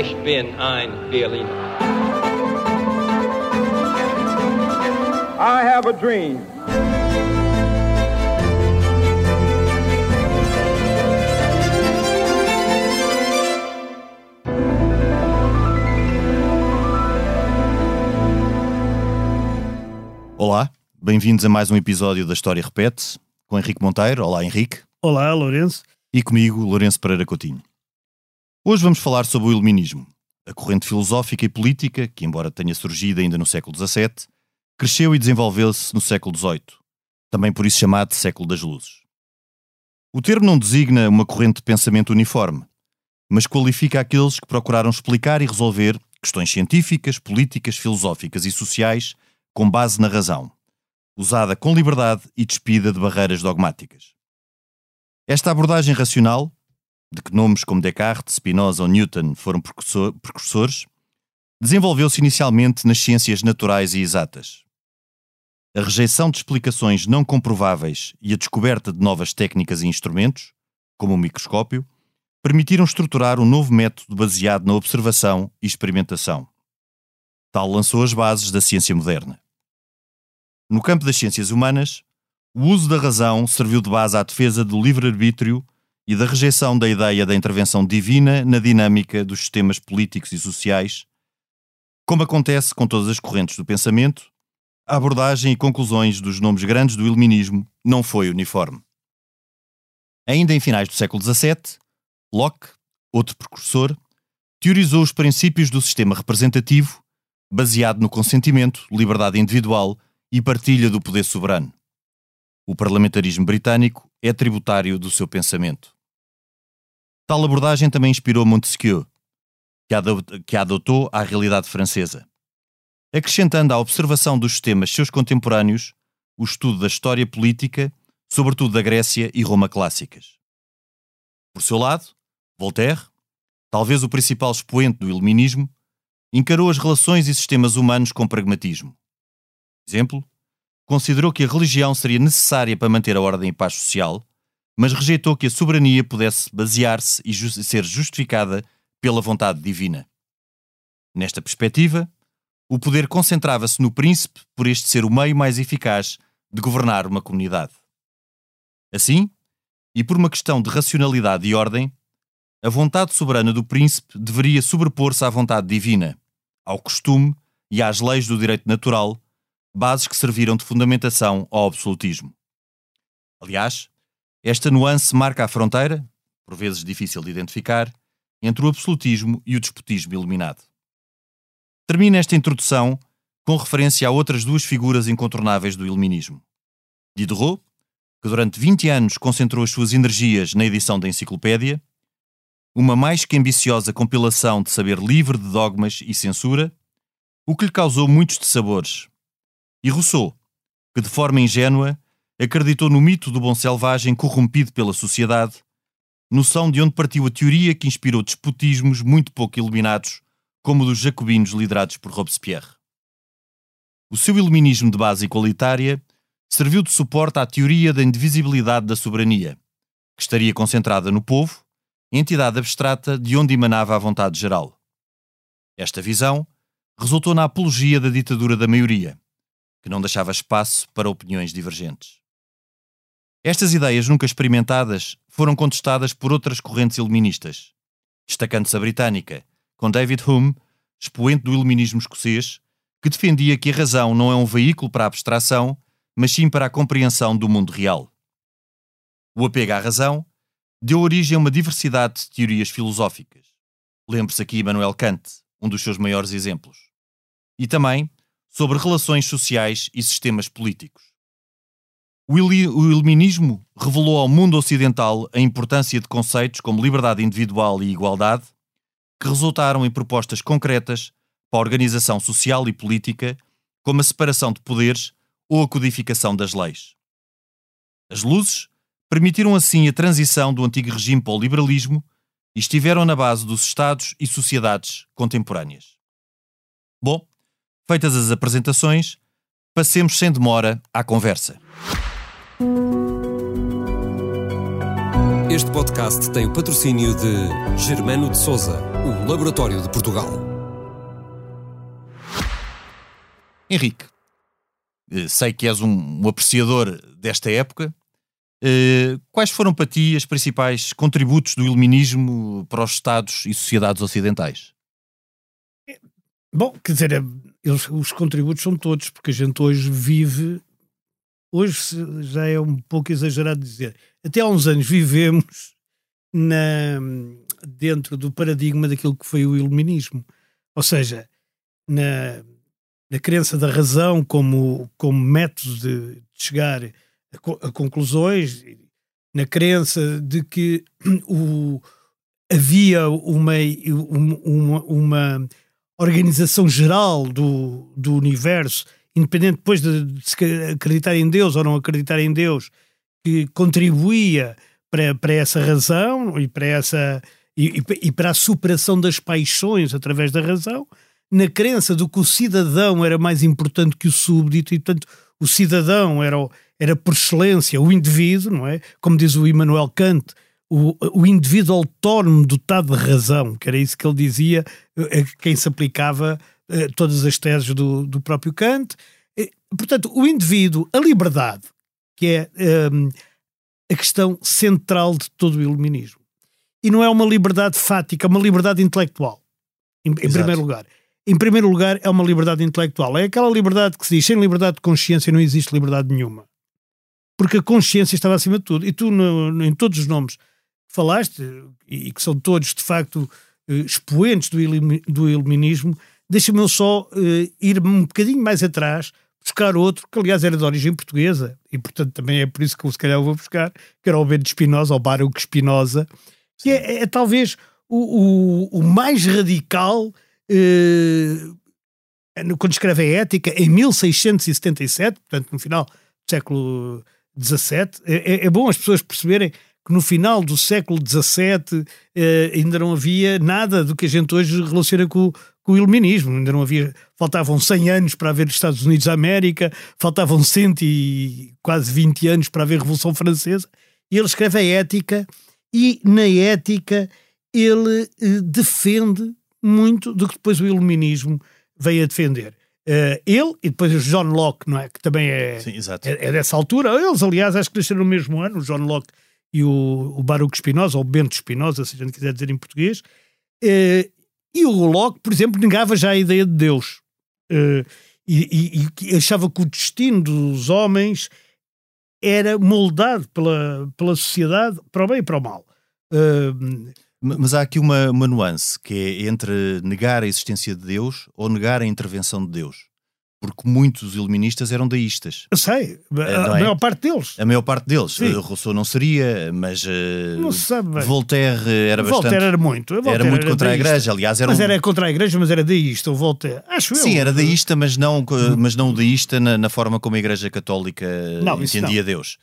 Ich bin ein Berliner. I have a dream. Olá, bem-vindos a mais um episódio da História Repete, com Henrique Monteiro. Olá, Henrique. Olá, Lourenço. E comigo, Lourenço Pereira Coutinho. Hoje vamos falar sobre o Iluminismo, a corrente filosófica e política que, embora tenha surgido ainda no século XVII, cresceu e desenvolveu-se no século XVIII, também por isso chamado século das luzes. O termo não designa uma corrente de pensamento uniforme, mas qualifica aqueles que procuraram explicar e resolver questões científicas, políticas, filosóficas e sociais com base na razão, usada com liberdade e despida de barreiras dogmáticas. Esta abordagem racional, de que nomes como Descartes, Spinoza ou Newton foram precursores, desenvolveu-se inicialmente nas ciências naturais e exatas. A rejeição de explicações não comprováveis e a descoberta de novas técnicas e instrumentos, como o microscópio, permitiram estruturar um novo método baseado na observação e experimentação. Tal lançou as bases da ciência moderna. No campo das ciências humanas, o uso da razão serviu de base à defesa do livre-arbítrio e da rejeição da ideia da intervenção divina na dinâmica dos sistemas políticos e sociais, como acontece com todas as correntes do pensamento, a abordagem e conclusões dos nomes grandes do iluminismo não foi uniforme. Ainda em finais do século XVII, Locke, outro precursor, teorizou os princípios do sistema representativo, baseado no consentimento, liberdade individual e partilha do poder soberano. O parlamentarismo britânico é tributário do seu pensamento. Tal abordagem também inspirou Montesquieu, que a adotou à realidade francesa, acrescentando à observação dos sistemas seus contemporâneos o estudo da história política, sobretudo da Grécia e Roma clássicas. Por seu lado, Voltaire, talvez o principal expoente do iluminismo, encarou as relações e sistemas humanos com pragmatismo exemplo, considerou que a religião seria necessária para manter a ordem e paz social, mas rejeitou que a soberania pudesse basear-se e ju ser justificada pela vontade divina. Nesta perspectiva, o poder concentrava-se no príncipe por este ser o meio mais eficaz de governar uma comunidade. Assim, e por uma questão de racionalidade e ordem, a vontade soberana do príncipe deveria sobrepor-se à vontade divina, ao costume e às leis do direito natural bases que serviram de fundamentação ao absolutismo. Aliás, esta nuance marca a fronteira, por vezes difícil de identificar, entre o absolutismo e o despotismo iluminado. Termina esta introdução com referência a outras duas figuras incontornáveis do iluminismo. Diderot, que durante 20 anos concentrou as suas energias na edição da enciclopédia, uma mais que ambiciosa compilação de saber livre de dogmas e censura, o que lhe causou muitos dissabores, e Rousseau, que de forma ingênua acreditou no mito do bom selvagem corrompido pela sociedade, noção de onde partiu a teoria que inspirou despotismos muito pouco iluminados, como o dos jacobinos liderados por Robespierre. O seu iluminismo de base igualitária serviu de suporte à teoria da indivisibilidade da soberania, que estaria concentrada no povo, entidade abstrata de onde emanava a vontade geral. Esta visão resultou na apologia da ditadura da maioria, que não deixava espaço para opiniões divergentes. Estas ideias nunca experimentadas foram contestadas por outras correntes iluministas, destacando-se a britânica, com David Hume, expoente do iluminismo escocês, que defendia que a razão não é um veículo para a abstração, mas sim para a compreensão do mundo real. O apego à razão deu origem a uma diversidade de teorias filosóficas. Lembre-se aqui Immanuel Kant, um dos seus maiores exemplos. E também sobre relações sociais e sistemas políticos. O iluminismo revelou ao mundo ocidental a importância de conceitos como liberdade individual e igualdade, que resultaram em propostas concretas para a organização social e política, como a separação de poderes ou a codificação das leis. As luzes permitiram assim a transição do antigo regime para o liberalismo e estiveram na base dos Estados e sociedades contemporâneas. Bom, Feitas as apresentações, passemos sem demora à conversa. Este podcast tem o patrocínio de Germano de Souza, o Laboratório de Portugal. Henrique, eh, sei que és um, um apreciador desta época. Eh, quais foram para ti os principais contributos do iluminismo para os Estados e sociedades ocidentais? Bom, quer dizer, é, eles, os contributos são todos, porque a gente hoje vive. Hoje já é um pouco exagerado dizer. Até há uns anos vivemos na, dentro do paradigma daquilo que foi o iluminismo. Ou seja, na, na crença da razão como, como método de, de chegar a, a, conclusões, na crença de que o, havia uma, uma, uma organização geral do, do universo, independente depois de, de se acreditar em Deus ou não acreditar em Deus, que contribuía para, para essa razão e para essa e, e, para a superação das paixões através da razão, na crença de que o cidadão era mais importante que o súbdito e, portanto, o cidadão era, era por excelência o indivíduo, não é? Como diz o Immanuel Kant, o, o indivíduo autónomo dotado de razão, que era isso que ele dizia, a quem se aplicava eh, todas as teses do, do próprio Kant. Portanto, o indivíduo, a liberdade, que é um, a questão central de todo o iluminismo. E não é uma liberdade fática, é uma liberdade intelectual, em, em primeiro lugar. Em primeiro lugar, é uma liberdade intelectual. É aquela liberdade que se diz, sem liberdade de consciência não existe liberdade nenhuma. Porque a consciência estava acima de tudo. E tu, no, no, em todos os nomes que falaste, e, que são todos, de facto, eh, expoentes do, do iluminismo, deixa-me eu só uh, ir um bocadinho mais atrás, buscar outro, que aliás era de origem portuguesa, e portanto também é por isso que eu se calhar vou buscar, que era o Bento Espinosa, ou Baruch Espinosa, que é, é, é, talvez o, o, o mais radical uh, quando escreve a Ética, em 1677, portanto no final do século XVII, é, é, é bom as pessoas perceberem que no final do século XVII eh, ainda não havia nada do que a gente hoje relaciona com, com, o iluminismo. Ainda não havia, faltavam 100 anos para haver Estados Unidos da América, faltavam 100 e quase 20 anos para haver Revolução Francesa. E ele escreve a ética e na ética ele eh, defende muito do que depois o iluminismo veio a defender. Uh, ele e depois o John Locke, não é? Que também é, Sim, é, é, dessa altura. Eles, aliás, acho que nasceram no mesmo ano, o John Locke e o, o Baruch Spinoza, ou Bento Spinoza, se a gente quiser dizer em português. Uh, e o Locke, por exemplo, negava já a ideia de Deus. Uh, e, e, e, achava que o destino dos homens era moldado pela, pela sociedade para o bem e para o mal. Uh, mas há aqui uma, uma nuance que é entre negar a existência de Deus ou negar a intervenção de Deus porque muitos iluministas eram deístas. Eu sei, a, é? a maior parte deles. A maior parte deles. Sim. Rousseau não seria, mas uh, não se sabe bem. Voltaire era bastante. Voltaire era muito. Voltaire era muito era contra deísta. a Igreja, aliás. Era mas um... era contra a Igreja, mas era deísta, o Voltaire. Acho Sim, eu. era deísta, mas não, mas não deísta na, na forma como a Igreja Católica não, entendia Deus.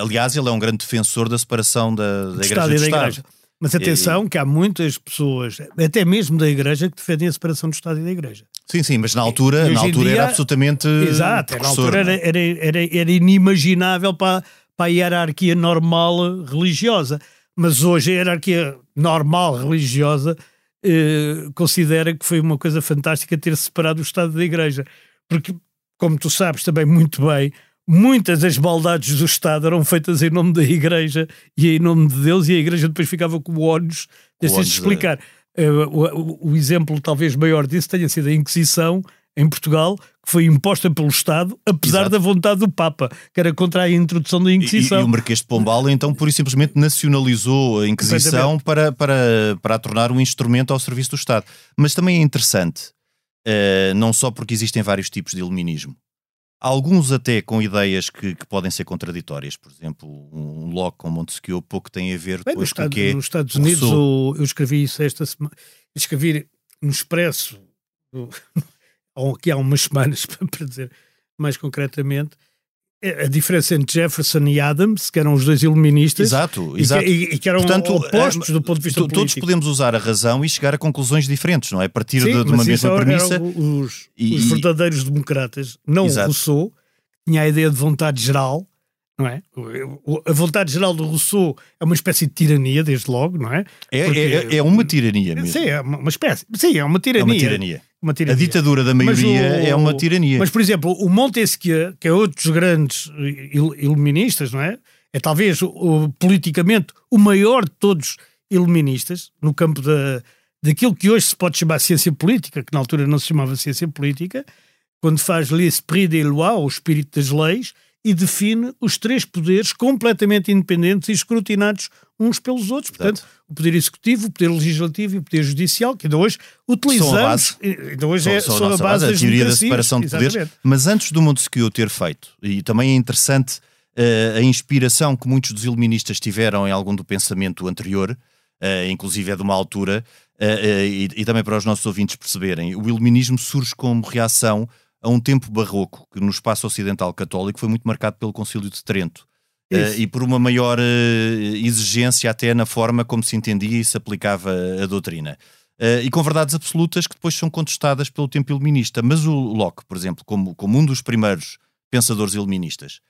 Aliás, ele é um grande defensor da separação da, da Igreja do Estado. Igreja. Mas atenção, e... que há muitas pessoas, até mesmo da Igreja, que defendem a separação do Estado e da Igreja. Sim, sim, mas na altura, na altura dia, era absolutamente. Exato, na altura era, era, era, era inimaginável para, para a hierarquia normal religiosa. Mas hoje a hierarquia normal religiosa eh, considera que foi uma coisa fantástica ter separado o Estado da Igreja. Porque, como tu sabes também muito bem, muitas das maldades do Estado eram feitas em nome da Igreja e em nome de Deus, e a Igreja depois ficava com o ónus de se explicar. É. Uh, o, o, exemplo talvez maior disso tenha sido a Inquisição em Portugal, que foi imposta pelo Estado, apesar Exato. da vontade do Papa, que era contra a introdução da Inquisição. E, e o Marquês de Pombal, então, por e simplesmente nacionalizou a Inquisição para, para, para a tornar um instrumento ao serviço do Estado. Mas também é interessante, uh, não só porque existem vários tipos de iluminismo, Alguns até com ideias que, que, podem ser contraditórias. Por exemplo, um Locke com Montesquieu pouco tem a ver Bem, com o que é Nos Estados Unidos, o, eu escrevi isso esta semana. Escrevi no Expresso, aqui há umas semanas, para dizer mais concretamente, a diferença entre Jefferson e Adams, que eram os dois iluministas, exato, exato. E, que, e que eram Portanto, opostos é, do ponto de vista Todos político. podemos usar a razão e chegar a conclusões diferentes, não é? A partir Sim, de, de uma mesma premissa. Os, e, os verdadeiros democratas, não exato. o Rousseau, tinha a ideia de vontade geral, não é? A vontade geral do Rousseau é uma espécie de tirania, desde logo, não é? É, Porque, é, é, uma tirania mesmo. Sim, é uma espécie. Sim, é uma tirania. É uma tirania. Uma tirania. A ditadura da maioria o, é uma tirania. Mas, por exemplo, o Montesquieu, que é outro dos grandes iluministas, não é? É talvez o, politicamente o maior de todos iluministas, no campo da, daquilo que hoje se pode chamar ciência política, que na altura não se chamava ciência política, quando faz l'esprit des lois, o espírito das leis, e define os três poderes completamente independentes e escrutinados uns pelos outros. Portanto, Exato. o poder executivo, o poder legislativo e o poder judicial, que ainda hoje utilizamos. São a base, ainda hoje é, são, são a base, da teoria da separação de poderes. Mas antes do Montesquieu ter feito, e também é interessante uh, a inspiração que muitos dos iluministas tiveram em algum do pensamento anterior, uh, inclusive é de uma altura, uh, e, e também para os nossos ouvintes perceberem, o iluminismo surge como reação a um tempo barroco que no espaço ocidental católico foi muito marcado pelo Concílio de Trento. Uh, e por uma maior uh, exigência até na forma como se entendia e se aplicava a doutrina. Uh, e com verdades absolutas que depois são contestadas pelo tempo iluminista. Mas o Locke, por exemplo, como, como um dos primeiros pensadores iluministas,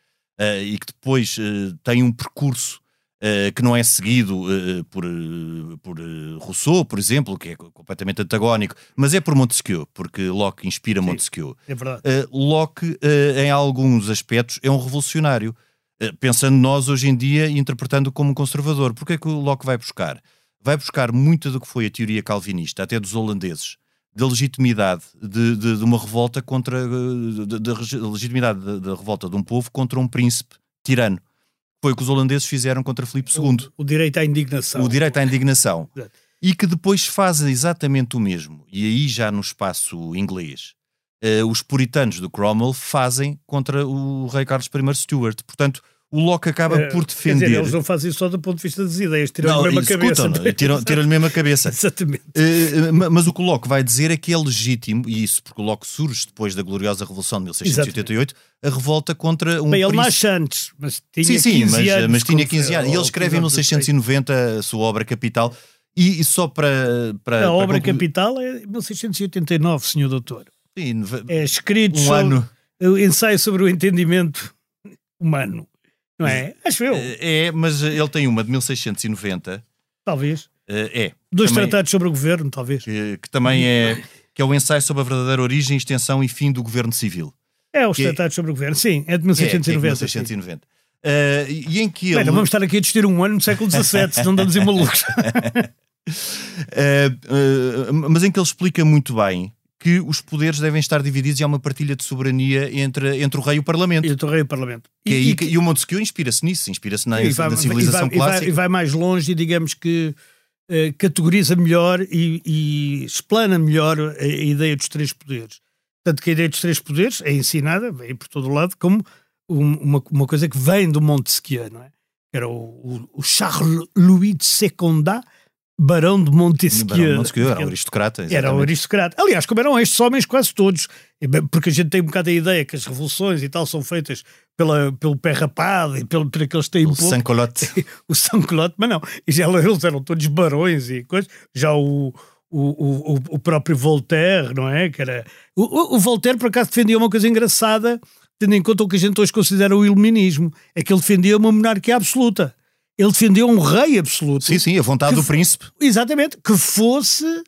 e que depois tem um percurso Uh, que não é seguido uh, por, uh, por Rousseau, por exemplo, que é completamente antagónico, mas é por Montesquieu, porque Locke inspira Sim, Montesquieu. É verdade. Locke, em alguns aspectos, é um revolucionário, pensando nós hoje em dia e interpretando como um conservador. Porquê é que o Locke vai buscar? Vai buscar muito do que foi a teoria calvinista, até dos holandeses, da legitimidade de, de, de uma revolta contra. da legitimidade da revolta de um povo contra um príncipe tirano foi o que os holandeses fizeram contra Filipe II. O, o direito à indignação. O direito à indignação. e que depois fazem exatamente o mesmo. E aí já no espaço inglês. Uh, os puritanos do Cromwell fazem contra o rei Carlos I Stuart. Portanto, o Locke acaba é, por defender. Dizer, eles não fazem isso só do ponto de vista das ideias, tiram-lhe mesmo a cabeça. Tiram-lhe mesmo a cabeça. Exatamente. Uh, mas o que o Locke vai dizer é que é legítimo, e isso porque o Locke surge depois da gloriosa Revolução de 1688, Exatamente. a revolta contra um. Bem, ele nasce antes, mas tinha sim, sim, 15 mas, anos. Mas tinha 15 anos. E ele escreve em 1690 a sua obra capital. E, e só para, para. A obra capital é 1689, senhor doutor. Sim, é escrito um sobre ano. ensaio sobre o entendimento humano. Não é? Acho eu. É, mas ele tem uma de 1690. Talvez. É. Dois também, tratados sobre o governo, talvez. Que, que, também é, que é o ensaio sobre a verdadeira origem, extensão e fim do governo civil. É, os tratados é, sobre o governo, sim, é de 1690. É, é de 1690. Uh, e em que ele... Não vamos estar aqui a discutir um ano no século XVII, senão andamos em malucos. uh, uh, mas em que ele explica muito bem que os poderes devem estar divididos e há uma partilha de soberania entre, entre o rei e o parlamento. Entre o rei e o parlamento. E, e, e, e o Montesquieu inspira-se nisso, inspira-se na, vai, na civilização vai, clássica. E vai, mais longe e digamos que uh, categoriza melhor e, e explana melhor a, a, ideia dos três poderes. Tanto que a ideia dos três poderes é ensinada, vem por todo o lado, como uma, uma coisa que vem do Montesquieu, não é? Era o, o, o Charles Louis de Secondat, Barão de Montesquieu. Barão de Montesquieu era um aristocrata. Exatamente. Era um aristocrata. Aliás, como eram estes homens quase todos. Porque a gente tem um bocado a ideia que as revoluções e tal são feitas pela, pelo pé rapado e pelo, por aqueles que têm o pouco. Sancolote. o Sancolote, mas não. E já, eles eram todos barões e coisas. Já o, o, o, o próprio Voltaire, não é? Que era... o, o Voltaire, por acaso, defendia uma coisa engraçada, tendo em conta o que a gente hoje considera o iluminismo. É que ele defendia uma monarquia absoluta ele defendeu um rei absoluto. Sim, sim, a vontade do príncipe. Exatamente, que fosse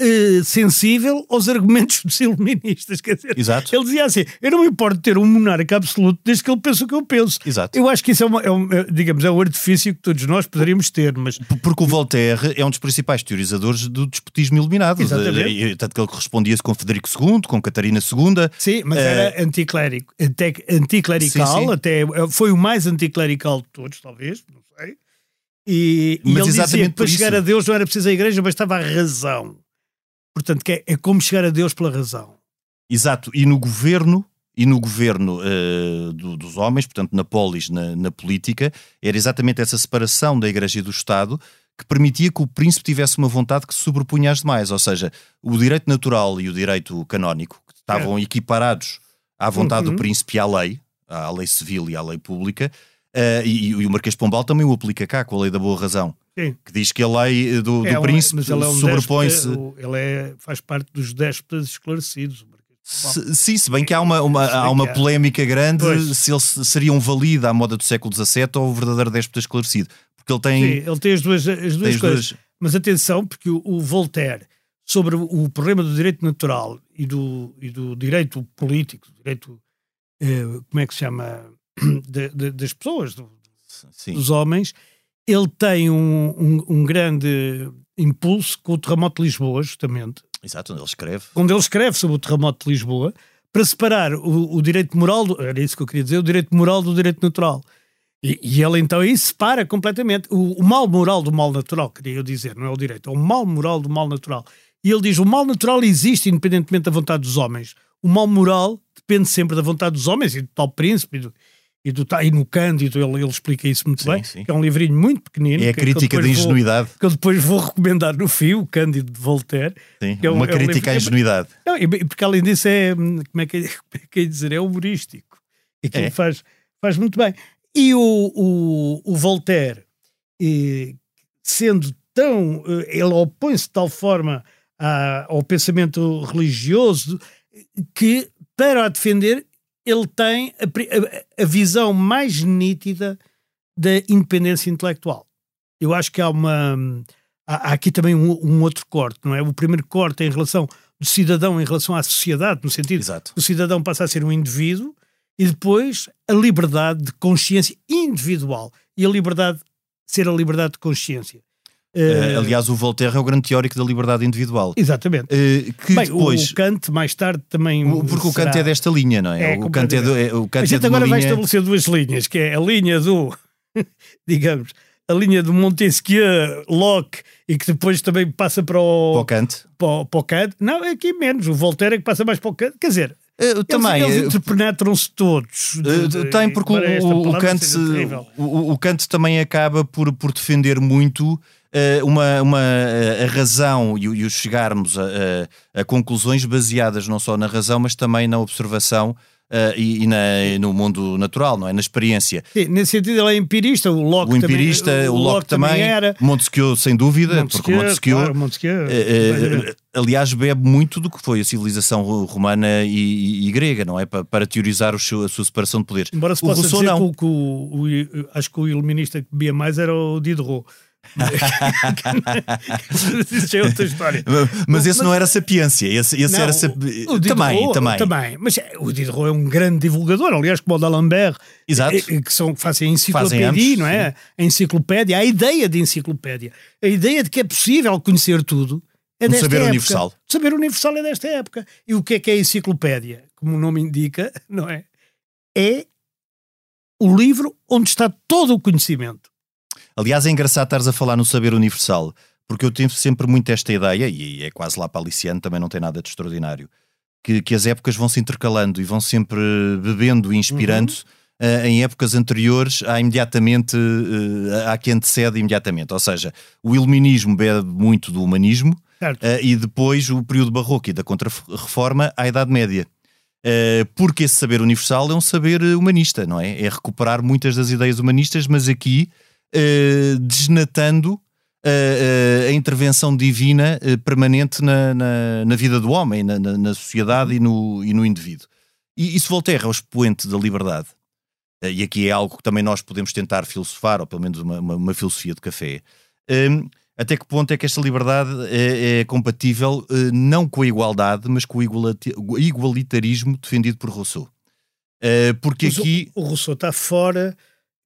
uh, sensível aos argumentos dos iluministas. Quer dizer, Exato. ele dizia assim: eu não me importo ter um monarca absoluto desde que ele pense o que eu penso. Exato. Eu acho que isso é, uma, é, um, é digamos, é um artifício que todos nós poderíamos ter. Mas... Porque o Voltaire é um dos principais teorizadores do despotismo iluminado. Exatamente. Tanto que ele correspondia-se com Federico II, com Catarina II. Sim, mas uh... era anticlérico, anticlerical, sim, sim. até foi o mais anticlerical de todos, talvez. E, e ele dizia que para chegar isso. a Deus não era preciso a igreja, bastava a razão. Portanto, é, é, como chegar a Deus pela razão. Exato. E no governo, e no governo uh, do, dos homens, portanto, na polis, na, na, política, era exatamente essa separação da igreja e do Estado que permitia que o príncipe tivesse uma vontade que se sobrepunha às demais. Ou seja, o direito natural e o direito canónico, que estavam é. equiparados à vontade uhum. do príncipe e à lei, à lei civil e à lei pública, Uh, e, e, o Marquês Pombal também o aplica cá com a lei da boa razão. Sim. Que diz que a lei do, do é, príncipe é um sobrepõe-se. Ele é, faz parte dos déspotas esclarecidos. Se, sim, se bem que há uma, uma, há uma polémica grande pois. se ele seria um valida à moda do século XVII ou o verdadeiro déspota esclarecido. Porque ele tem. Sim, ele tem as duas, as duas coisas. Duas... Mas atenção, porque o, o, Voltaire, sobre o problema do direito natural e do, e do direito político, direito. Eh, como é que se chama? De, de, das pessoas, do, dos homens, ele tem um, um, um grande impulso com o terremoto de Lisboa, justamente. Exato, onde ele escreve. Onde ele escreve sobre o terremoto de Lisboa, para separar o, o direito moral, do, era isso que eu queria dizer, o direito moral do direito natural. E, e ele então aí separa completamente o, o, mal moral do mal natural, queria eu dizer, não é o direito, é o mal moral do mal natural. E ele diz: o mal natural existe independentemente da vontade dos homens. O mal moral depende sempre da vontade dos homens e do tal príncipe e do, e, do, e no Cândido ele, ele explica isso muito sim, bem, sim. que é um livrinho muito pequenino. É a crítica da ingenuidade. Vou, que eu depois vou recomendar no fio, o Cândido de Voltaire. Sim, é um, uma é crítica um à ingenuidade. Não, porque além disso é, como é que, como é, que é dizer, é humorístico. E que é. faz, faz muito bem. E o, o, o Voltaire, e, sendo tão. Eh, ele opõe-se de tal forma ao pensamento religioso que, para a defender, ele tem a, a, visão mais nítida da independência intelectual. Eu acho que há uma. Há, há aqui também um, um, outro corte, não é? O primeiro corte é em relação do cidadão em relação à sociedade, no sentido Exato. o cidadão passa a ser um indivíduo e depois a liberdade de consciência individual e a liberdade ser a liberdade de consciência. Uh, aliás, o Voltaire é o grande teórico da liberdade individual. Exatamente. Uh, que Bem, depois, o Kant, mais tarde, também. Porque será... o Kant é desta linha, não é? é o Kant é, do, é, o Kant a gente é agora linha... vai estabelecer duas linhas, que é a linha do, digamos, a linha do Montesquieu, Locke, e que depois também passa para o. Para o Kant. Para, para o Kant. Não, é aqui menos. O Voltaire é que passa mais para o Kant. Quer dizer, Uh, também eles, eles interpenetram-se todos. De, tem, porque o, o, Kant, o, o, Kant também acaba por, por defender muito uma, uma a razão e, e o chegarmos a, a, a, conclusões baseadas não só na razão, mas também na observação Uh, e, e na, no mundo natural, não é? Na experiência. Sim, nesse sentido ele é empirista, o Locke o empirista, também, o, o Locke, também, também era. Montesquieu, sem dúvida, Montesquieu, porque Montesquieu, claro, Montesquieu uh, uh, aliás, bebe muito do que foi a civilização romana e, e, e grega, não é? Para, para teorizar seu, a sua separação de poderes. Embora se o possa Rousseau, dizer não. que, o, o, acho que o iluminista que bebia mais era o Diderot. Isso é outra história. Mas esse mas, não era sapiência, esse, esse não, era sap... o também, também. também. Mas o Diderot é um grande divulgador, aliás, como o d'Alembert, Exato. que, são, que fazem a enciclopédia, fazem não é? Sim. A enciclopédia, a ideia de enciclopédia, a ideia de que é possível conhecer tudo. É um saber época. universal. O saber universal é desta época. E o que é que é a enciclopédia? Como o nome indica, não é? É o livro onde está todo o conhecimento. Aliás, é engraçado estares a falar no saber universal, porque eu tenho sempre muito esta ideia, e é quase lá para Aliciano, também não tem nada de extraordinário, que, que as épocas vão se intercalando e vão sempre bebendo e inspirando-se. Uhum. Uh, em épocas anteriores há imediatamente uh, há que antecede imediatamente, ou seja, o iluminismo bebe muito do humanismo uh, e depois o período barroco e da contra-reforma à Idade Média. porque esse saber universal é um saber humanista, não é? É recuperar muitas das ideias humanistas, mas aqui uh, desnatando a, a, a, intervenção divina permanente na, na, na, vida do homem, na, na, sociedade e no, e no indivíduo. E isso Voltaire é o expoente da liberdade. E aqui é algo que também nós podemos tentar filosofar, ou pelo menos uma, uma, uma filosofia de café. Um, até que ponto é que esta liberdade é, é compatível não com a igualdade, mas com o igualitarismo defendido por Rousseau? Uh, porque mas aqui. O, o Rousseau está fora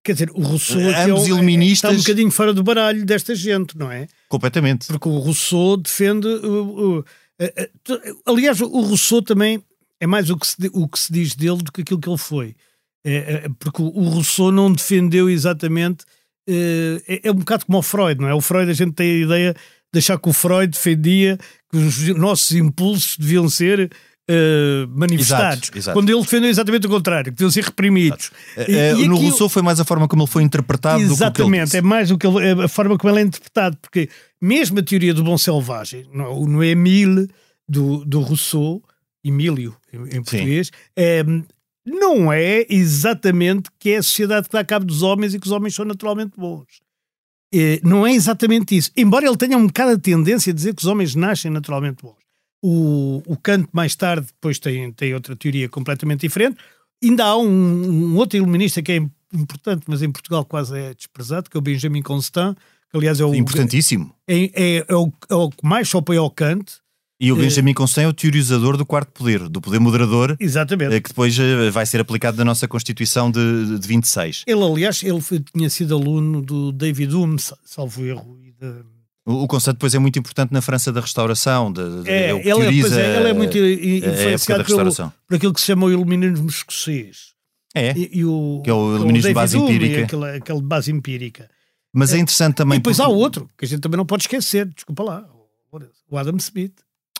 Quer dizer, o Rousseau é, Ambos é, iluministas... está um bocadinho fora do baralho desta gente, não é? Completamente. Porque o Rousseau defende. Uh, uh, uh, aliás, o Rousseau também é mais o que, se, o que se diz dele do que aquilo que ele foi. É, é, porque o Rousseau não defendeu exatamente. Uh, é, é, um bocado como o Freud, não é? O Freud, a gente tem a ideia de achar que o Freud defendia que os nossos impulsos deviam ser Uh, manifestados, exato, exato. quando ele defendeu exatamente o contrário, que deviam ser reprimidos. E, uh, e no aquilo... Rousseau foi mais a forma como ele foi interpretado Exatamente, é mais do que ele, é a forma como ele é interpretado, porque mesmo a teoria do bom selvagem, no, no Emile do, do Rousseau, Emílio em, em português, é, não é exatamente que é a sociedade que dá cabo dos homens e que os homens são naturalmente bons. Não é exatamente isso. Embora ele tenha um bocado a tendência a dizer que os homens nascem naturalmente bons. O, o Kant, mais tarde, depois tem, tem outra teoria completamente diferente. Ainda há um, um outro iluminista que é importante, mas em Portugal quase é desprezado, que é o Benjamin Constant, que aliás é o, Importantíssimo. é, é, é o, é o que mais se opõe ao Kant. E o Benjamin Constant é o teorizador do quarto poder, do poder moderador, Exatamente. eh, que depois eh, vai ser aplicado na nossa Constituição de, de 26. Ele, aliás, ele foi- tinha sido aluno do David Hume, sa- salvo erro. e de- O, o conceito depois é muito importante na França da restauração. De, de- É, é ele, é, é, ele é muito influenciado pelo, por aquilo que se chama o iluminismo escocês. É, E, e o, Que é o iluminismo de base empírica. Aquele, aquele de base empírica. mas é interessante também. e depois porque- há outro, que a gente também não pode esquecer, desculpa lá, o Adam Smith.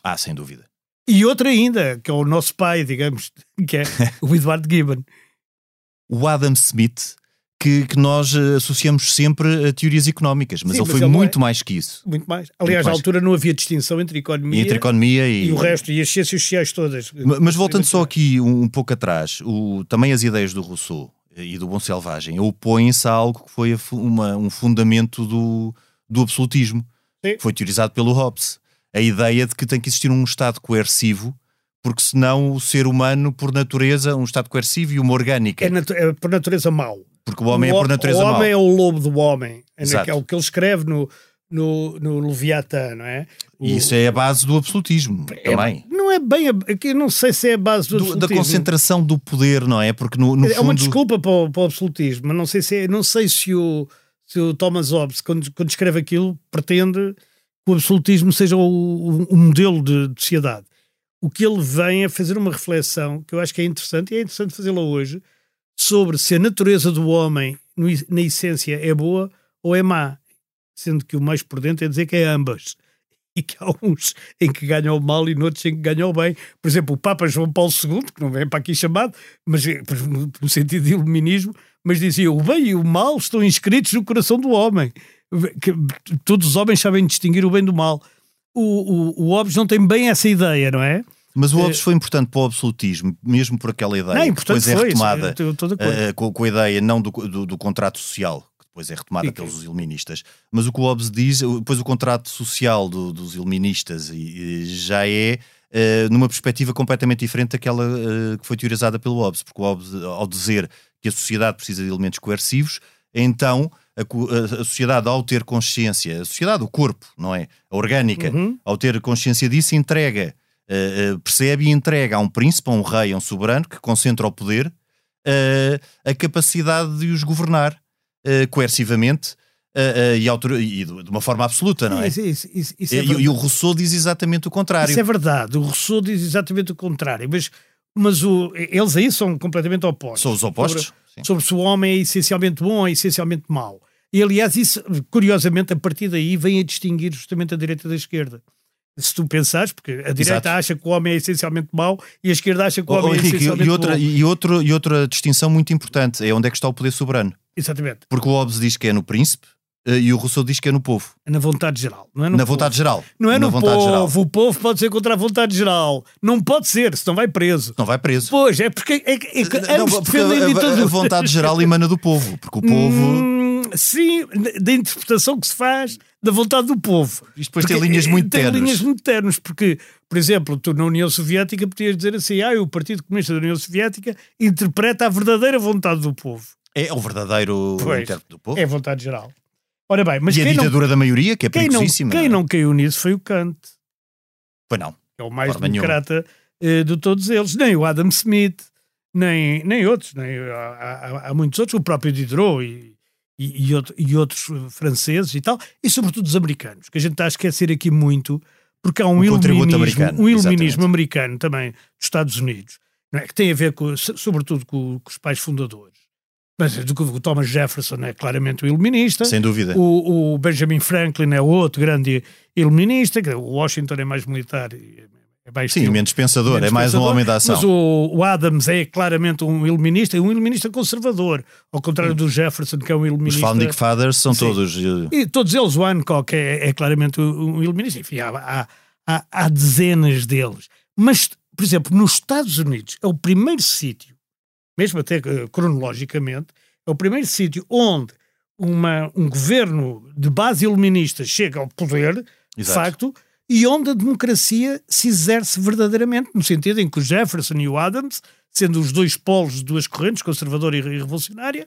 Ah, sem dúvida. E outro ainda, que é o nosso pai, digamos, que é o Edward Gibbon. O Adam Smith, que, que nós eh, associamos sempre a teorias económicas, mas Sim, ele mas foi ele muito é. mais que isso. Muito mais. Aliás, mais. na altura não havia distinção entre economia, Entre economia e, e o resto, e as ciências sociais todas. Ma- Mas voltando só aqui um, um pouco atrás, o, também as ideias do Rousseau e do Bom Selvagem opõem-se a algo que foi uma- um fundamento do, do absolutismo. Sim. Foi teorizado pelo Hobbes. A ideia de que tem que existir um Estado coercivo, porque senão o ser humano, por natureza, um Estado coercivo e uma orgânica. É, natu- é por natureza mau. Porque o homem é O por ho- natureza O mau. homem é o lobo do homem. É, Exato. é o que ele escreve no, no, no Leviatã, não é? O- E isso é a base do absolutismo é- também. Não é bem. Eu não sei se é a base do, Do- da concentração do poder, não é? Porque no, no É uma fundo. desculpa para o, para o absolutismo, mas não sei se, é- não sei se, o, se o Thomas Hobbes, quando, quando escreve aquilo, pretende que o absolutismo seja o, o- o modelo de, de sociedade. O que ele vem é fazer uma reflexão que eu acho que é interessante, e é interessante fazê-la hoje, sobre se a natureza do homem, na essência, é boa ou é má. Sendo que o mais prudente é dizer que é ambas. E que há uns em que ganham o mal e noutros em que ganham o bem. Por exemplo, o Papa João Paulo II, que não vem para aqui chamado, mas eh, no sentido de iluminismo, mas dizia o bem e o mal estão inscritos no coração do homem. Que todos os homens sabem distinguir o bem do mal. O, o, o Hobbes não tem bem essa ideia, não é? Mas o Hobbes foi importante para o absolutismo, mesmo por aquela ideia Não, que importante depois é isso, retomada acordo. eh, com, com a ideia não do, do, do contrato social, que depois é retomada pelos iluministas, mas o que o Hobbes diz, depois o contrato social do- dos iluministas e, já é eh, numa perspectiva completamente diferente daquela eh, que foi teorizada pelo Hobbes, porque o Hobbes, ao dizer que a sociedade precisa de elementos coercivos, então a, a- a sociedade, ao ter consciência, a sociedade, o corpo, não é? A orgânica, Uhum. ao ter consciência disso, entrega, eh, percebe e entrega a um príncipe, a um rei, a um soberano que concentra o poder eh, a capacidade de os governar coercivamente eh, eh, e, autor- e de uma forma absoluta, não é? Isso, isso- isso- isso E, é e o verdade. Rousseau diz exatamente o contrário. Isso é verdade. O Rousseau diz exatamente o contrário. Mas, mas o, eles aí são completamente opostos. São os opostos. Sim. sobre se o homem é essencialmente bom ou é essencialmente mau. E aliás, isso, curiosamente, a partir daí vem a distinguir justamente a direita da esquerda. Se tu pensares, porque a direita Exato. acha que o homem é essencialmente mau e a esquerda acha que o Oh, homem oh, é Henrique, essencialmente e, outra, bom. e, outro, e outra distinção muito importante é onde é que está o poder soberano. Exatamente. Porque o Hobbes diz que é no príncipe eh, e o Rousseau diz que é no povo. É na vontade geral. Não é no na povo. vontade geral. Não é na no vontade povo. geral. O povo pode ser contra a vontade geral. Não pode ser, senão vai preso. Não vai preso. Pois, é porque, é, é que Não, porque defendem a, a- vontade geral emana do povo. Porque o povo. Hum, sim, da interpretação que se faz da vontade do povo. Isto depois tem Porque, linhas eh, muito tem ternas. linhas muito ternas, porque, por exemplo, tu na União Soviética podias dizer assim: ah, o Partido Comunista da União Soviética interpreta a verdadeira vontade do povo. É o verdadeiro Pois. intérprete do povo. É a vontade geral. Ora bem, mas e a quem, não, ditadura da maioria, que é quem, não, perigosíssima. quem não caiu nisso foi o Kant, Pois não. é o mais nenhuma. democrata eh, de todos eles, nem o Adam Smith, nem, nem outros, nem, há, há- há muitos outros, o próprio Diderot e, e, e outro- e outros eh, franceses e tal, e sobretudo os americanos, que a gente está a esquecer aqui muito, porque há um contributo iluminismo, americano, um iluminismo americano também dos Estados Unidos, é? que tem a ver com, so- sobretudo com, com os pais fundadores. Mas do que o Thomas Jefferson é claramente o iluminista. Sem dúvida. O, o Benjamin Franklin é outro grande iluminista, o Washington é mais militar e é Sim, menos pensador, menos é mais um pensador, homem da ação. Mas o, o Adams é claramente um iluminista, e um iluminista conservador, ao contrário do Jefferson, que é um Os iluminista. Founding Fathers são Sim. todos. eh, E todos eles, o Hancock é, é claramente um um iluminista. Enfim, há, há, há, dezenas deles. Mas, por exemplo, nos Estados Unidos é o primeiro sítio, mesmo até eh, cronologicamente, é o primeiro sítio onde uma, um governo de base iluminista chega ao poder, de Exato. facto, e onde a democracia se exerce verdadeiramente, no sentido em que o Jefferson e o Adams, sendo os dois polos de duas correntes, conservadora e revolucionária,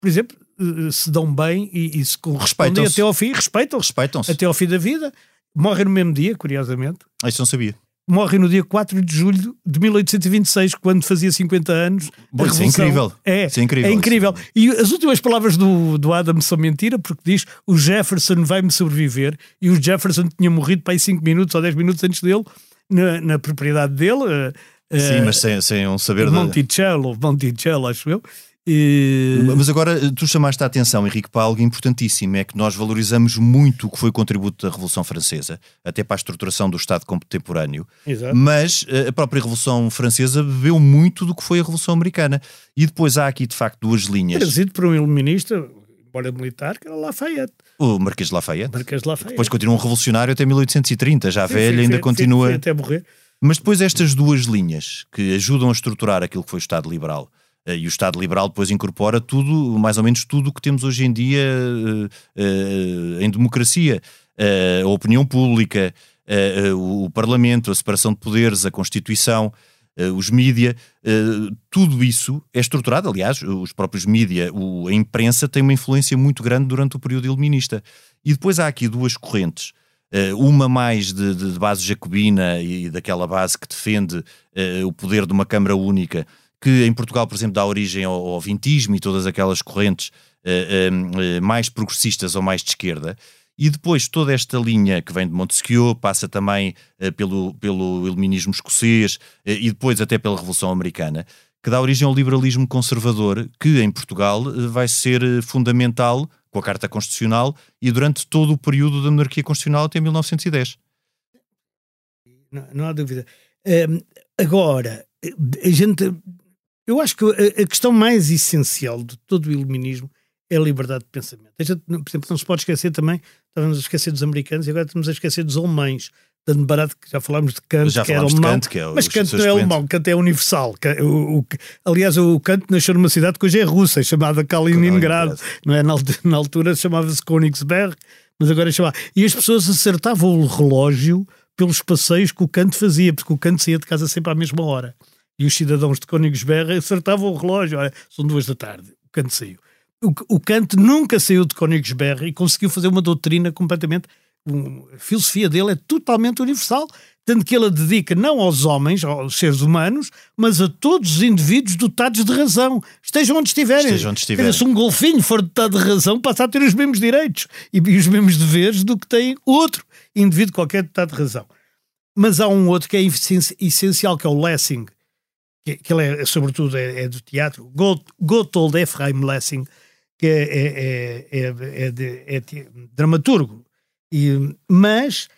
por exemplo, eh, se dão bem e, e se correspondem até ao fim, respeitam-se respeitam até ao fim da vida. Morrem no mesmo dia, curiosamente. Isso não sabia. Morre no dia 4 de julho de 1826, quando fazia 50 anos. Bom, isso é incrível. É, isso é incrível. É incrível. E as últimas palavras do, do Adam são mentira, porque diz o Jefferson vai-me sobreviver, e o Jefferson tinha morrido para aí 5 minutos ou 10 minutos antes dele, na, na propriedade dele. Sim, uh, mas sem, sem um saber... Monticello, de... Monticello, acho eu. E... Mas agora tu chamaste a atenção, Henrique, para algo importantíssimo: é que nós valorizamos muito o que foi o contributo da Revolução Francesa, até para a estruturação do Estado contemporâneo. Exato. Mas eh, a própria Revolução Francesa bebeu muito do que foi a Revolução Americana. E depois há aqui, de facto, duas linhas. Trazido por um iluminista, embora militar, que era Lafayette. O Marquês de Lafayette. Marquês de Lafayette. Depois continua um revolucionário até 1830, já sim, velho, sim, ainda sim, continua. até morrer. Mas depois estas duas linhas que ajudam a estruturar aquilo que foi o Estado liberal eh, e o Estado liberal depois incorpora tudo, mais ou menos tudo o que temos hoje em dia uh, uh, em democracia. Uh, a opinião pública, o Parlamento, a separação de poderes, a Constituição, os mídia, tudo isso é estruturado. Aliás, os próprios mídia, a imprensa tem uma influência muito grande durante o período iluminista. E depois há aqui duas correntes. uma mais de, de, base jacobina e daquela base que defende o poder de uma Câmara Única, que em Portugal, por exemplo, dá origem ao, ao vintismo e todas aquelas correntes uh, uh, mais progressistas ou mais de esquerda. E depois toda esta linha que vem de Montesquieu passa também uh, pelo, pelo iluminismo escocês e depois até pela Revolução Americana, que dá origem ao liberalismo conservador, que em Portugal vai ser fundamental com a Carta Constitucional e durante todo o período da monarquia constitucional até 1910. Não, não há dúvida. Um, agora, a gente eu acho que a, a, questão mais essencial de todo o iluminismo é a liberdade de pensamento. Gente, por exemplo, não se pode esquecer também, estávamos a esquecer dos americanos e agora estamos a esquecer dos alemães. Dando barato que já falámos de Kant, já que era alemão, Kant, que é mas Kant não é alemão, Kant é universal. O, o, aliás, o Kant nasceu numa cidade que hoje é russa, chamada Kaliningrado. Não é? Na, na altura chamava-se Königsberg, mas agora é chamava. E as pessoas acertavam o relógio pelos passeios que o Kant fazia, porque o Kant saía de casa sempre à mesma hora e os cidadãos de Königsberg acertavam o relógio. Olha, são duas da tarde, o Kant saiu. O, o Kant nunca saiu de Königsberg e conseguiu fazer uma doutrina completamente. Um, a filosofia dele é totalmente universal, tanto que ele a dedica não aos homens, aos seres humanos, mas a todos os indivíduos dotados de razão, estejam onde estiverem. Estejam onde estiverem. Se um golfinho for dotado de razão, passa a ter os mesmos direitos e, e os mesmos deveres do que tem outro indivíduo qualquer dotado de razão. Mas há um outro que é essencial, que é o Lessing, que, que ele é, sobretudo é, é do teatro, Gotthold Ephraim Lessing, que é, é, é, é, de, é dramaturgo, e, mas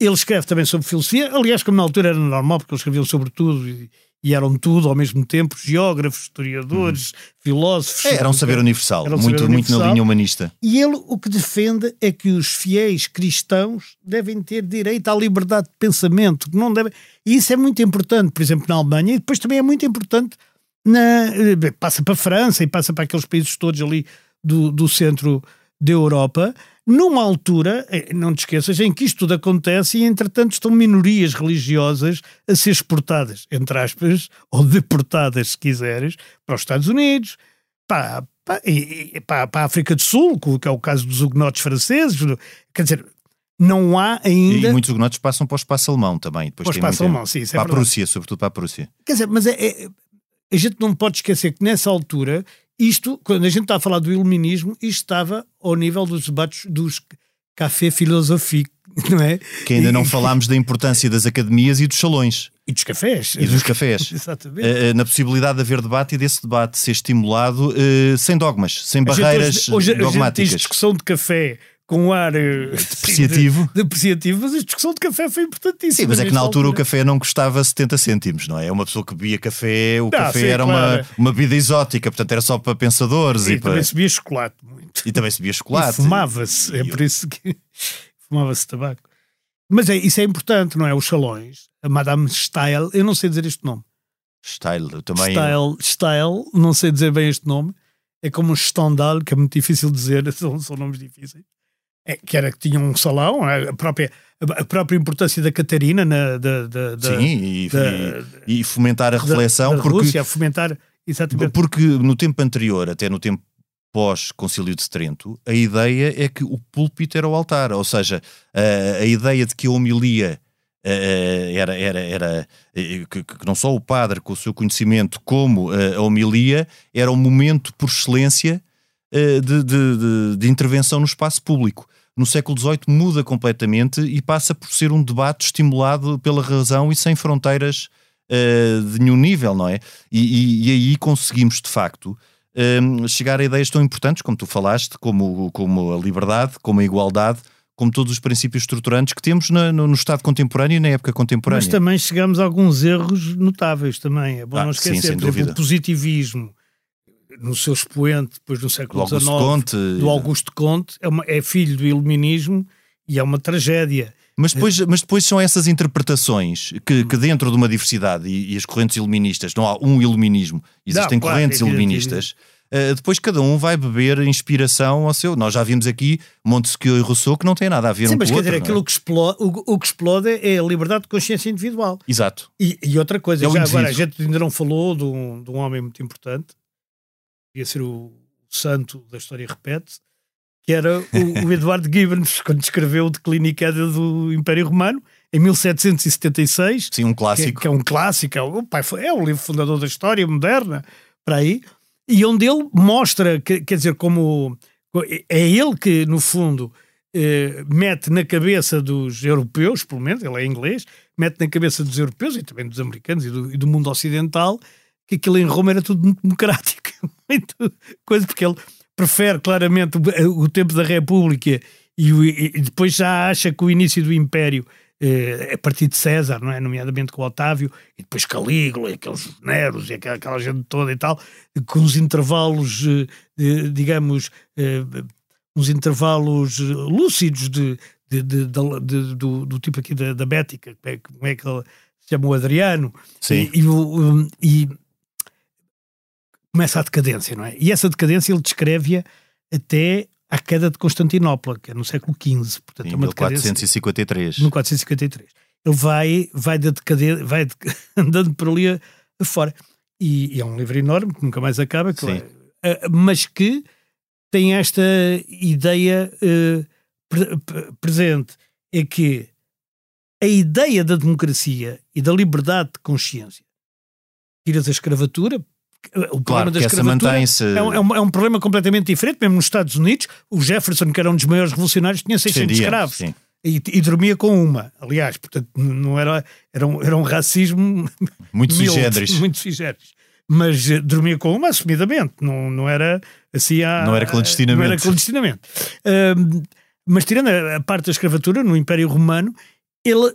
ele escreve também sobre filosofia, aliás, como na altura era normal, porque eles escreviam sobre tudo e, e eram tudo ao mesmo tempo, geógrafos, historiadores, hum. filósofos. É, era um saber universal, um muito, saber muito universal. na linha humanista. E ele o que defende é que os fiéis cristãos devem ter direito à liberdade de pensamento, não devem... E isso é muito importante, por exemplo, na Alemanha, e depois também é muito importante na... passa para a França e passa para aqueles países todos ali do, do centro da Europa, numa altura, eh, não te esqueças, em que isto tudo acontece e, entretanto, estão minorias religiosas a ser exportadas, entre aspas, ou deportadas, se quiseres, para os Estados Unidos, para, para, para, para a África do Sul, que é o caso dos hugonotes franceses. Quer dizer, não há ainda. E muitos hugonotes passam para o espaço alemão também. Depois para o espaço alemão, sim. Isso é para a Prússia, sobretudo para a Prússia. Quer dizer, mas é, é, a gente não pode esquecer que nessa altura isto, quando a gente está a falar do iluminismo, isto estava ao nível dos debates dos café filosófico, não é? Que ainda não falámos da importância das academias e dos salões. E dos cafés. E dos cafés. Exatamente. Uh, na possibilidade de haver debate e desse debate ser estimulado uh, sem dogmas, sem a barreiras hoje, hoje, dogmáticas. A discussão de café com ar uh, depreciativo. De, depreciativo, mas a discussão de café foi importantíssima. Sim, mas é que na altura, altura, o café não custava 70 cêntimos, não é? Uma pessoa que bebia café, o não, café sim, era claro. uma, uma bebida exótica, portanto era só para pensadores. E, e também para... se bebia chocolate muito. E também se bebia chocolate. Fumava-se, é por isso que fumava-se tabaco. Mas é, isso é importante, não é? Os salões, a Madame Style, eu não sei dizer este nome. Style, também. Style, Style, não sei dizer bem este nome. É como um Stendhal, que é muito difícil dizer, são, são nomes difíceis. É, que era que tinha um salão, a própria, a própria importância da Catarina na, da, da, da, Sim, e, da- e- fomentar a reflexão, da, porque, Rússia, fomentar exatamente porque no tempo anterior, até no tempo pós-concílio de Trento, a ideia é que o púlpito era o altar, ou seja, a, a ideia de que a homilia era, era, era eh, que, que não só o padre com o seu conhecimento, como a homilia, era o momento por excelência eh, de, de- de- de intervenção no espaço público. No século XVIII muda completamente e passa por ser um debate estimulado pela razão e sem fronteiras eh, de nenhum nível, não é? E, e- e aí conseguimos, de facto, eh, chegar a ideias tão importantes, como tu falaste, como, como a liberdade, como a igualdade, como todos os princípios estruturantes que temos na- no, no Estado contemporâneo e na época contemporânea. Mas também chegamos a alguns erros notáveis também. É bom Ah, não sim, esquecer. sem Por exemplo, o positivismo no seu expoente, depois no século XIX, Conte. do Augusto Conte, é, uma- é filho do iluminismo e é uma tragédia. Mas depois, mas depois são essas interpretações que, que dentro de uma diversidade e, e as correntes iluministas, não há um iluminismo, existem Não, claro, correntes evidente, iluministas. eh, depois cada um vai beber inspiração ao seu. Nós já vimos aqui Montesquieu e Rousseau que não têm nada a ver Sim, um mas com quer outro. dizer, é? aquilo que explode, o, o que explode é a liberdade de consciência individual. Exato. E, e outra coisa, É já agora, a gente ainda não falou de um, de um homem muito importante, ia ser o, santo da história repete, que era o, o Eduardo Gibbons, quando escreveu o declínio e queda do Império Romano, em 1776, Sim, um que, clássico. que é um clássico, é o, pai, é o livro fundador da história moderna, para aí, e onde ele mostra, que- quer dizer, como é ele que, no fundo, eh, mete na cabeça dos europeus, pelo menos, ele é inglês, mete na cabeça dos europeus e também dos americanos e do, e do mundo ocidental, que aquilo em Roma era tudo muito democrático, muito coisa, porque ele prefere claramente o, o tempo da República e, o- e depois já acha que o início do Império eh, é a partir de César, não é? Nomeadamente com Otávio, e depois Calígula, e aqueles Neros, e aquela, aquela gente toda e tal, com os intervalos, eh, eh, digamos, eh, uns intervalos eh, lúcidos de, de- de- de- do, do tipo aqui da, da Bética, como é, que- é ele se chama o Adriano, Sim. e, e o- e começa a decadência, não é? E essa decadência ele descreve-a até à queda de Constantinopla, que é no século XV, portanto é Em uma decadência 1453. no 453. Ele vai, vai, da decadência, vai de- andando por ali a- afora. E, e é um livro enorme, que nunca mais acaba, que Sim. é- eh, mas que tem esta ideia eh, pre- pre- presente, é que a ideia da democracia e da liberdade de consciência, tiras a escravatura, o problema Claro da que essa escravatura é um, é um- é um problema completamente diferente, mesmo nos Estados Unidos, o Jefferson, que era um dos maiores revolucionários, tinha 600 Seria, escravos sim. e, e dormia com uma. Aliás, portanto, não era, era, um, era um racismo Muito generis. muito sui generis. Mas eh, dormia com uma assumidamente, não, não era assim. à- Não era clandestinamente. Não era clandestinamente. Ahm, mas tirando a, a parte da escravatura no Império Romano, ele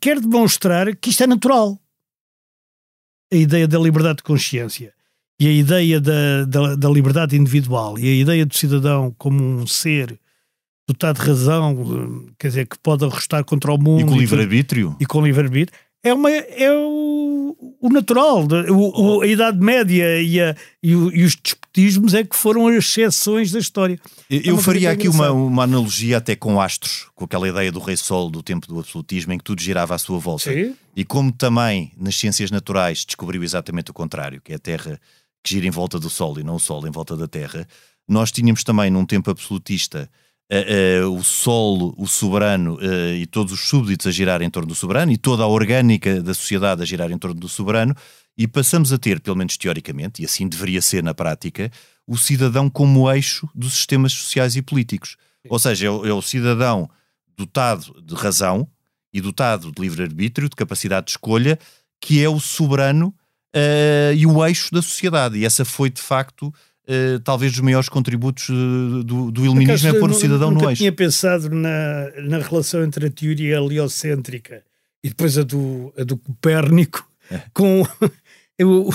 quer demonstrar que isto é natural. A ideia da liberdade de consciência e a ideia da, da, da liberdade individual e a ideia do cidadão como um ser dotado de razão, eh, quer dizer, que pode arrostar contra o mundo E com livre-arbítrio. e com livre-arbítrio, é, uma, é o, o natural. o- o- a Idade Média e, a- e o- e os despotismos é que foram as exceções da história. Eu, É eu faria coisa aqui uma, uma analogia até com astros, com aquela ideia do rei sol do tempo do absolutismo, em que tudo girava à sua volta. Sim. E como também nas ciências naturais descobriu exatamente o contrário, que é a Terra que gira em volta do Sol e não o Sol em volta da Terra, nós tínhamos também num tempo absolutista eh, eh, o Sol, o soberano eh, e todos os súbditos a girar em torno do soberano e toda a orgânica da sociedade a girar em torno do soberano e passamos a ter, pelo menos teoricamente, e assim deveria ser na prática, o cidadão como eixo dos sistemas sociais e políticos. Ou seja, é o, é o cidadão dotado de razão e dotado de livre-arbítrio, de capacidade de escolha, que é o soberano eh, e o eixo da sociedade. E essa foi, de facto, eh, talvez dos maiores contributos eh, do, do iluminismo, é Por pôr o acaso, cidadão nunca no eixo. tinha pensado na, na relação entre a teoria heliocêntrica e depois a do, a do Copérnico com. Eu,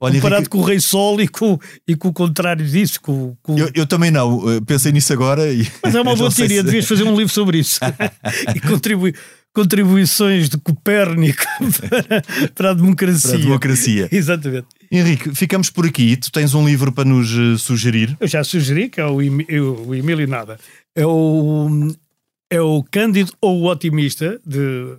Olha, comparado Henrique- com o Rei Sol e com, e com o contrário disso. Com, com- Eu, eu também não, pensei nisso agora e. Mas é uma boa teoria, se- devias fazer um livro sobre isso. e contribui, contribuições de Copérnico para, para a democracia. Para a democracia. Exatamente. Henrique, ficamos por aqui. Tu tens um livro para nos uh, sugerir? Eu já sugeri, que é o, o Emílio Nada. É o, é o Cândido ou o Otimista, de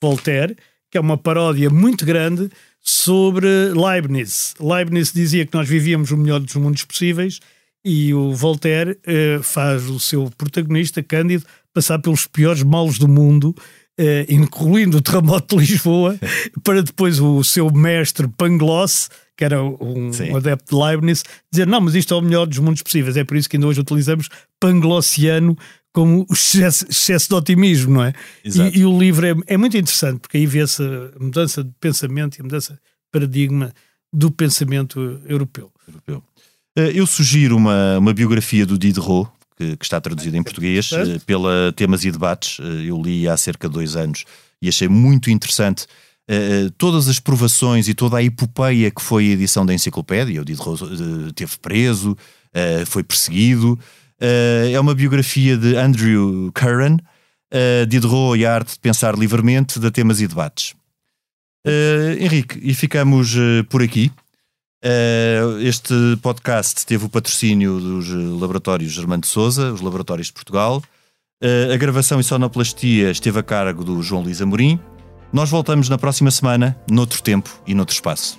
Voltaire, que é uma paródia muito grande sobre Leibniz. Leibniz dizia que nós vivíamos o melhor dos mundos possíveis e o Voltaire uh, faz o seu protagonista, Cândido, passar pelos piores males do mundo, uh, incluindo o terremoto de Lisboa, para depois o seu mestre Pangloss, que era um, um, adepto de Leibniz, dizer: Não, mas isto é o melhor dos mundos possíveis. É por isso que ainda hoje utilizamos Panglossiano como o excesso, excesso de otimismo, não é? E, e, o livro é, é muito interessante, porque aí vê-se a mudança de pensamento e a mudança de paradigma do pensamento europeu. europeu. Eh, eu sugiro uma, uma biografia do Diderot, que, que está traduzida em português, eh, pela Temas e Debates. Eh, eu li há cerca de dois anos e achei muito interessante todas as provações e toda a epopeia que foi a edição da enciclopédia. O Diderot teve preso, foi perseguido. é uma biografia de Andrew Curran, Diderot e a arte de pensar livremente, da Temas e Debates. Henrique, e ficamos por aqui. Uh, este podcast teve o patrocínio dos laboratórios Germano de Souza, os laboratórios de Portugal. Uh, a gravação e sonoplastia esteve a cargo do João Luís Amorim. Nós voltamos na próxima semana, noutro tempo e noutro espaço.